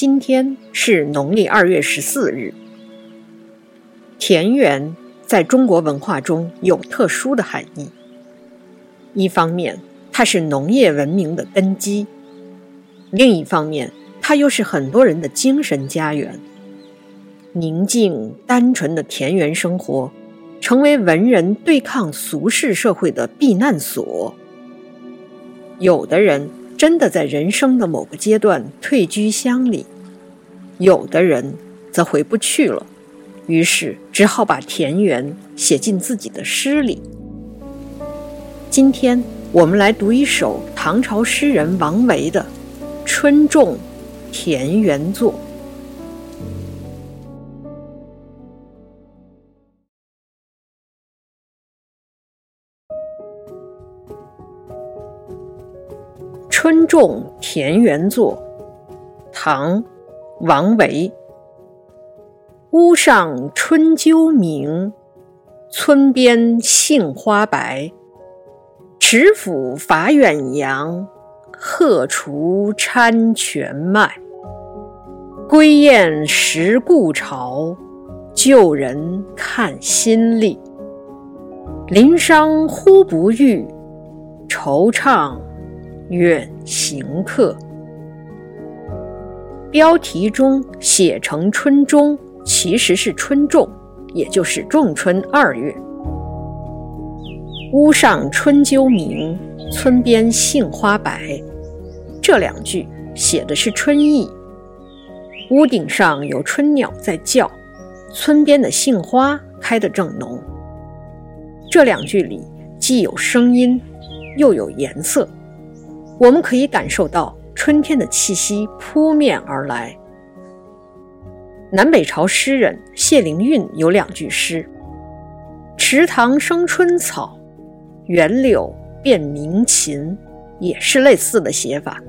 今天是农历二月十四日。田园在中国文化中有特殊的含义。一方面，它是农业文明的根基；另一方面，它又是很多人的精神家园。宁静单纯的田园生活，成为文人对抗俗世社会的避难所。有的人。真的在人生的某个阶段退居乡里，有的人则回不去了，于是只好把田园写进自己的诗里。今天我们来读一首唐朝诗人王维的《春种田园作》。《春种田园作》唐·王维。屋上春鸠鸣，村边杏花白。池府法远扬，鹤雏餐泉脉。归雁识故巢，旧人看新历。林殇忽不遇，惆怅。远行客，标题中写成春中，其实是春种，也就是仲春二月。屋上春鸠鸣，村边杏花白。这两句写的是春意。屋顶上有春鸟在叫，村边的杏花开得正浓。这两句里既有声音，又有颜色。我们可以感受到春天的气息扑面而来。南北朝诗人谢灵运有两句诗：“池塘生春草，园柳变鸣禽”，也是类似的写法。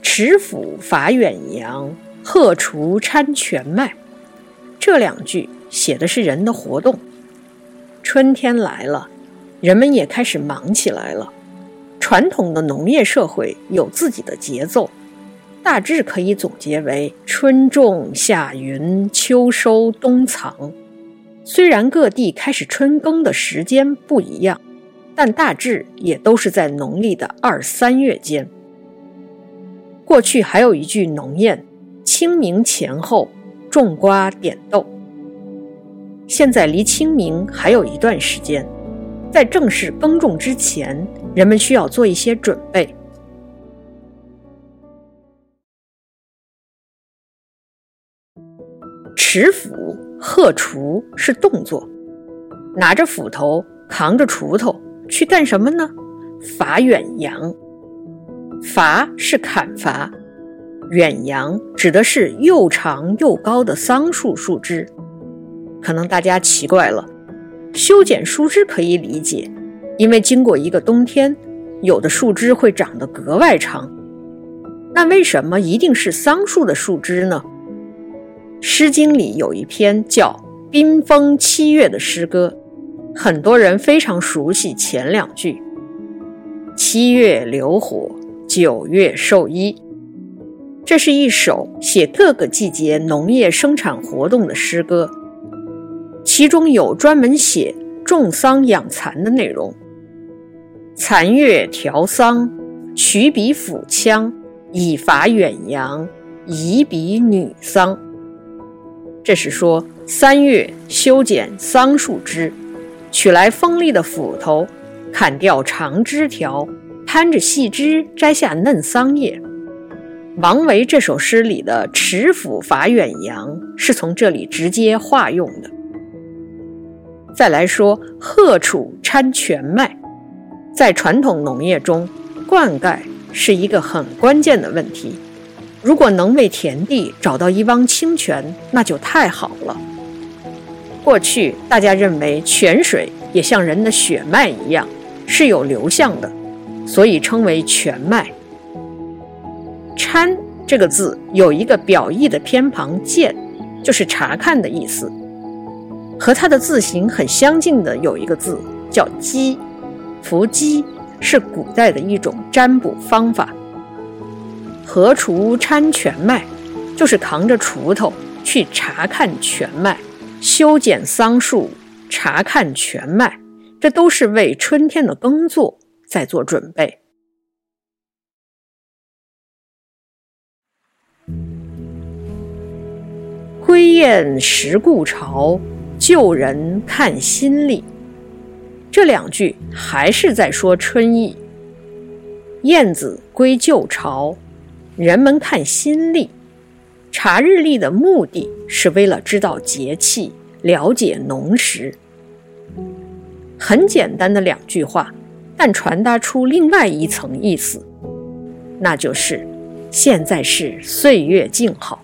池府法远扬，鹤雏餐泉脉。这两句写的是人的活动。春天来了，人们也开始忙起来了。传统的农业社会有自己的节奏，大致可以总结为春种、夏耘、秋收、冬藏。虽然各地开始春耕的时间不一样，但大致也都是在农历的二三月间。过去还有一句农谚：“清明前后，种瓜点豆。”现在离清明还有一段时间，在正式耕种之前，人们需要做一些准备。持斧、荷锄是动作，拿着斧头，扛着锄头去干什么呢？伐远杨。伐是砍伐，远杨指的是又长又高的桑树树枝。可能大家奇怪了，修剪树枝可以理解，因为经过一个冬天，有的树枝会长得格外长。那为什么一定是桑树的树枝呢？《诗经》里有一篇叫《宾风七月》的诗歌，很多人非常熟悉前两句：“七月流火，九月授衣。”这是一首写各个季节农业生产活动的诗歌。其中有专门写种桑养蚕的内容。残月调桑，取笔斧枪，以伐远洋，以彼女桑。这是说三月修剪桑树枝，取来锋利的斧头，砍掉长枝条，攀着细枝摘下嫩桑叶。王维这首诗里的“持斧伐远洋”是从这里直接化用的。再来说鹤楚掺泉麦，在传统农业中，灌溉是一个很关键的问题。如果能为田地找到一汪清泉，那就太好了。过去大家认为泉水也像人的血脉一样是有流向的，所以称为泉脉。掺这个字有一个表意的偏旁见，就是查看的意思。和它的字形很相近的有一个字叫“箕”，伏击是古代的一种占卜方法。合锄掺全麦，就是扛着锄头去查看全麦，修剪桑树，查看全麦，这都是为春天的耕作在做准备。归雁识故巢，旧人看新历。这两句还是在说春意。燕子归旧巢，人们看新历。查日历的目的是为了知道节气，了解农时。很简单的两句话，但传达出另外一层意思，那就是现在是岁月静好。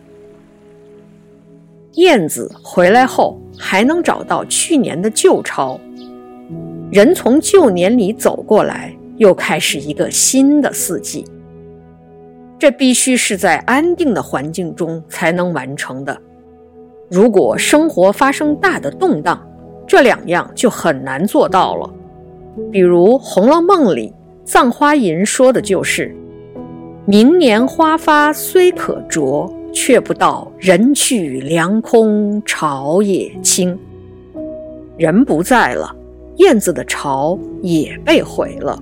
燕子回来后还能找到去年的旧钞，人从旧年里走过来，又开始一个新的四季。这必须是在安定的环境中才能完成的。如果生活发生大的动荡，这两样就很难做到了。比如《红楼梦》里葬花吟说的就是：“明年花发虽可啄。”却不到人去凉空，巢也清。人不在了，燕子的巢也被毁了。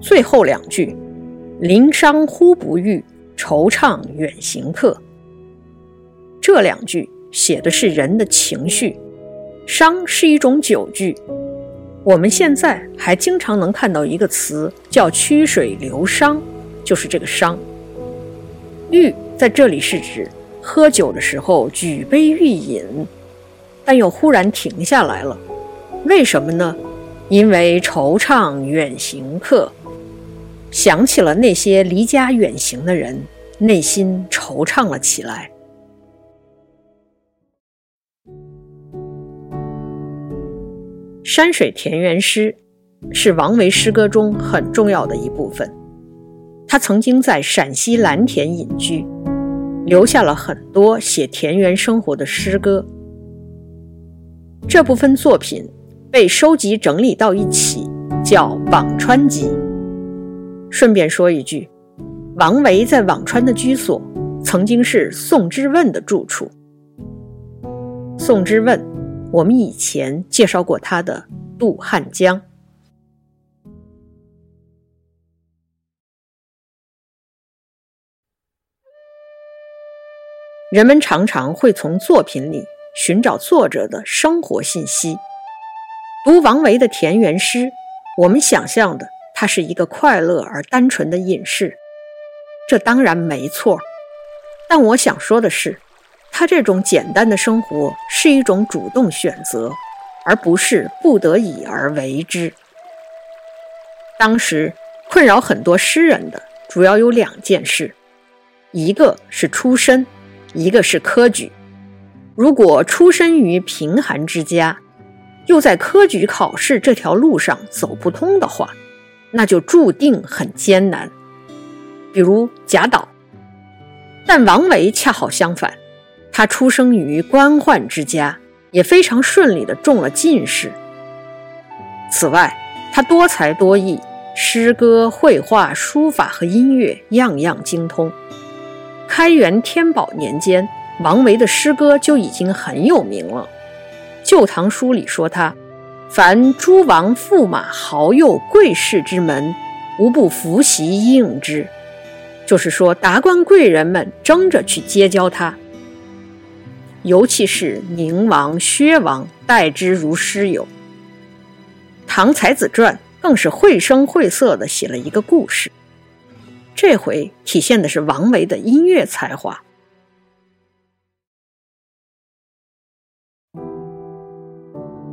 最后两句：“临伤忽不遇，惆怅远行客。”这两句写的是人的情绪。伤是一种酒句，我们现在还经常能看到一个词叫“曲水流觞”，就是这个伤。欲在这里是指喝酒的时候举杯欲饮，但又忽然停下来了。为什么呢？因为惆怅远行客，想起了那些离家远行的人，内心惆怅了起来。山水田园诗是王维诗歌中很重要的一部分。他曾经在陕西蓝田隐居，留下了很多写田园生活的诗歌。这部分作品被收集整理到一起，叫《辋川集》。顺便说一句，王维在辋川的居所曾经是宋之问的住处。宋之问，我们以前介绍过他的《渡汉江》。人们常常会从作品里寻找作者的生活信息。读王维的田园诗，我们想象的他是一个快乐而单纯的隐士，这当然没错。但我想说的是，他这种简单的生活是一种主动选择，而不是不得已而为之。当时困扰很多诗人的主要有两件事，一个是出身。一个是科举，如果出身于贫寒之家，又在科举考试这条路上走不通的话，那就注定很艰难。比如贾岛，但王维恰好相反，他出生于官宦之家，也非常顺利的中了进士。此外，他多才多艺，诗歌、绘画、书法和音乐样样精通。开元天宝年间，王维的诗歌就已经很有名了。《旧唐书》里说他：“凡诸王驸马豪右贵士之门，无不伏席应之。”就是说，达官贵人们争着去结交他。尤其是宁王、薛王，待之如师友。《唐才子传》更是绘声绘色地写了一个故事。这回体现的是王维的音乐才华。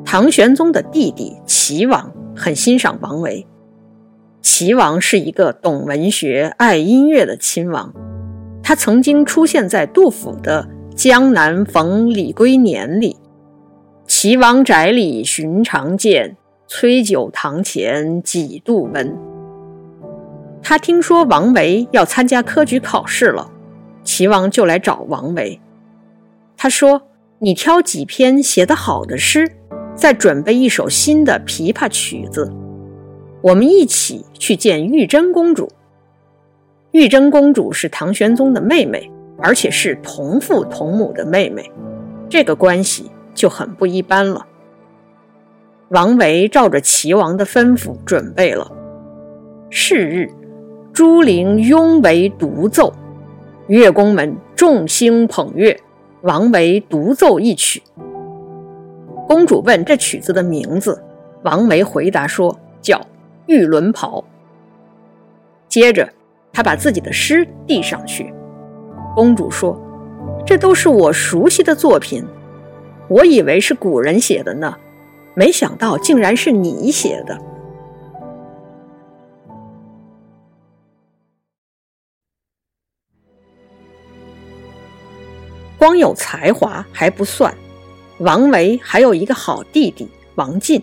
唐玄宗的弟弟齐王很欣赏王维。齐王是一个懂文学、爱音乐的亲王，他曾经出现在杜甫的《江南逢李龟年》里：“齐王宅里寻常见，崔九堂前几度闻。”他听说王维要参加科举考试了，齐王就来找王维。他说：“你挑几篇写得好的诗，再准备一首新的琵琶曲子，我们一起去见玉真公主。玉真公主是唐玄宗的妹妹，而且是同父同母的妹妹，这个关系就很不一般了。王维照着齐王的吩咐准备了。是日，朱陵拥为独奏，乐工们众星捧月，王维独奏一曲。公主问这曲子的名字，王维回答说叫。玉轮袍。接着，他把自己的诗递上去。公主说：“这都是我熟悉的作品，我以为是古人写的呢，没想到竟然是你写的。”光有才华还不算，王维还有一个好弟弟王进。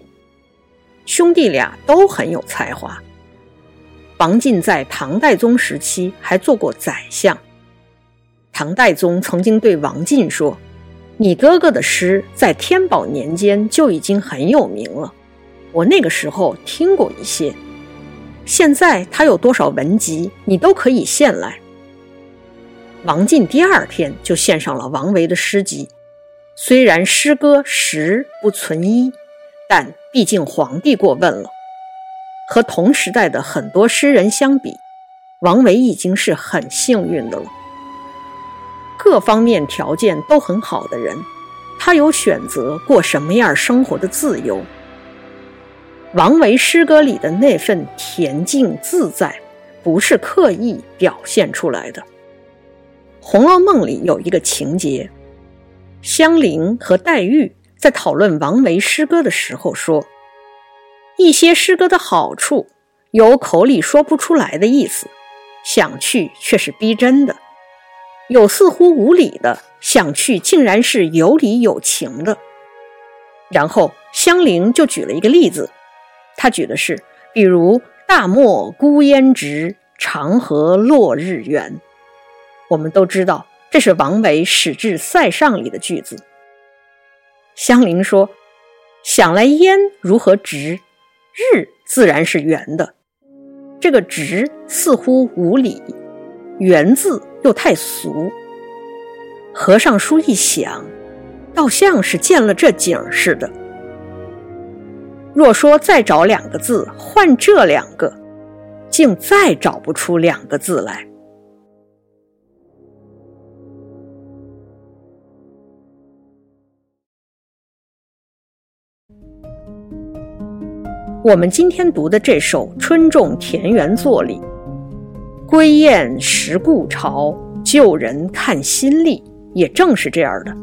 兄弟俩都很有才华。王进在唐代宗时期还做过宰相。唐代宗曾经对王进说：“你哥哥的诗在天宝年间就已经很有名了，我那个时候听过一些。现在他有多少文集，你都可以献来。”王进第二天就献上了王维的诗集，虽然诗歌实不存一。但毕竟皇帝过问了，和同时代的很多诗人相比，王维已经是很幸运的了。各方面条件都很好的人，他有选择过什么样生活的自由。王维诗歌里的那份恬静自在，不是刻意表现出来的。《红楼梦》里有一个情节，香菱和黛玉。在讨论王维诗歌的时候，说一些诗歌的好处有口里说不出来的意思，想去却是逼真的；有似乎无理的，想去竟然是有理有情的。然后香菱就举了一个例子，他举的是，比如“大漠孤烟直，长河落日圆”。我们都知道，这是王维《使至塞上》里的句子。香菱说：“想来烟如何直，日自然是圆的。这个直似乎无理，圆字又太俗。和尚书一想，倒像是见了这景似的。若说再找两个字换这两个，竟再找不出两个字来。”我们今天读的这首《春种田园作》里，“归雁识故巢，旧人看新历”也正是这样的。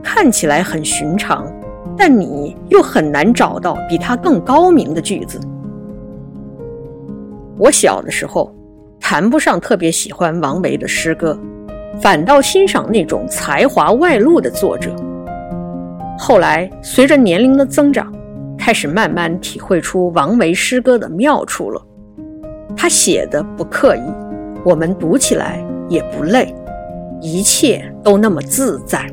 看起来很寻常，但你又很难找到比它更高明的句子。我小的时候谈不上特别喜欢王维的诗歌，反倒欣赏那种才华外露的作者。后来随着年龄的增长，开始慢慢体会出王维诗歌的妙处了。他写的不刻意，我们读起来也不累，一切都那么自在。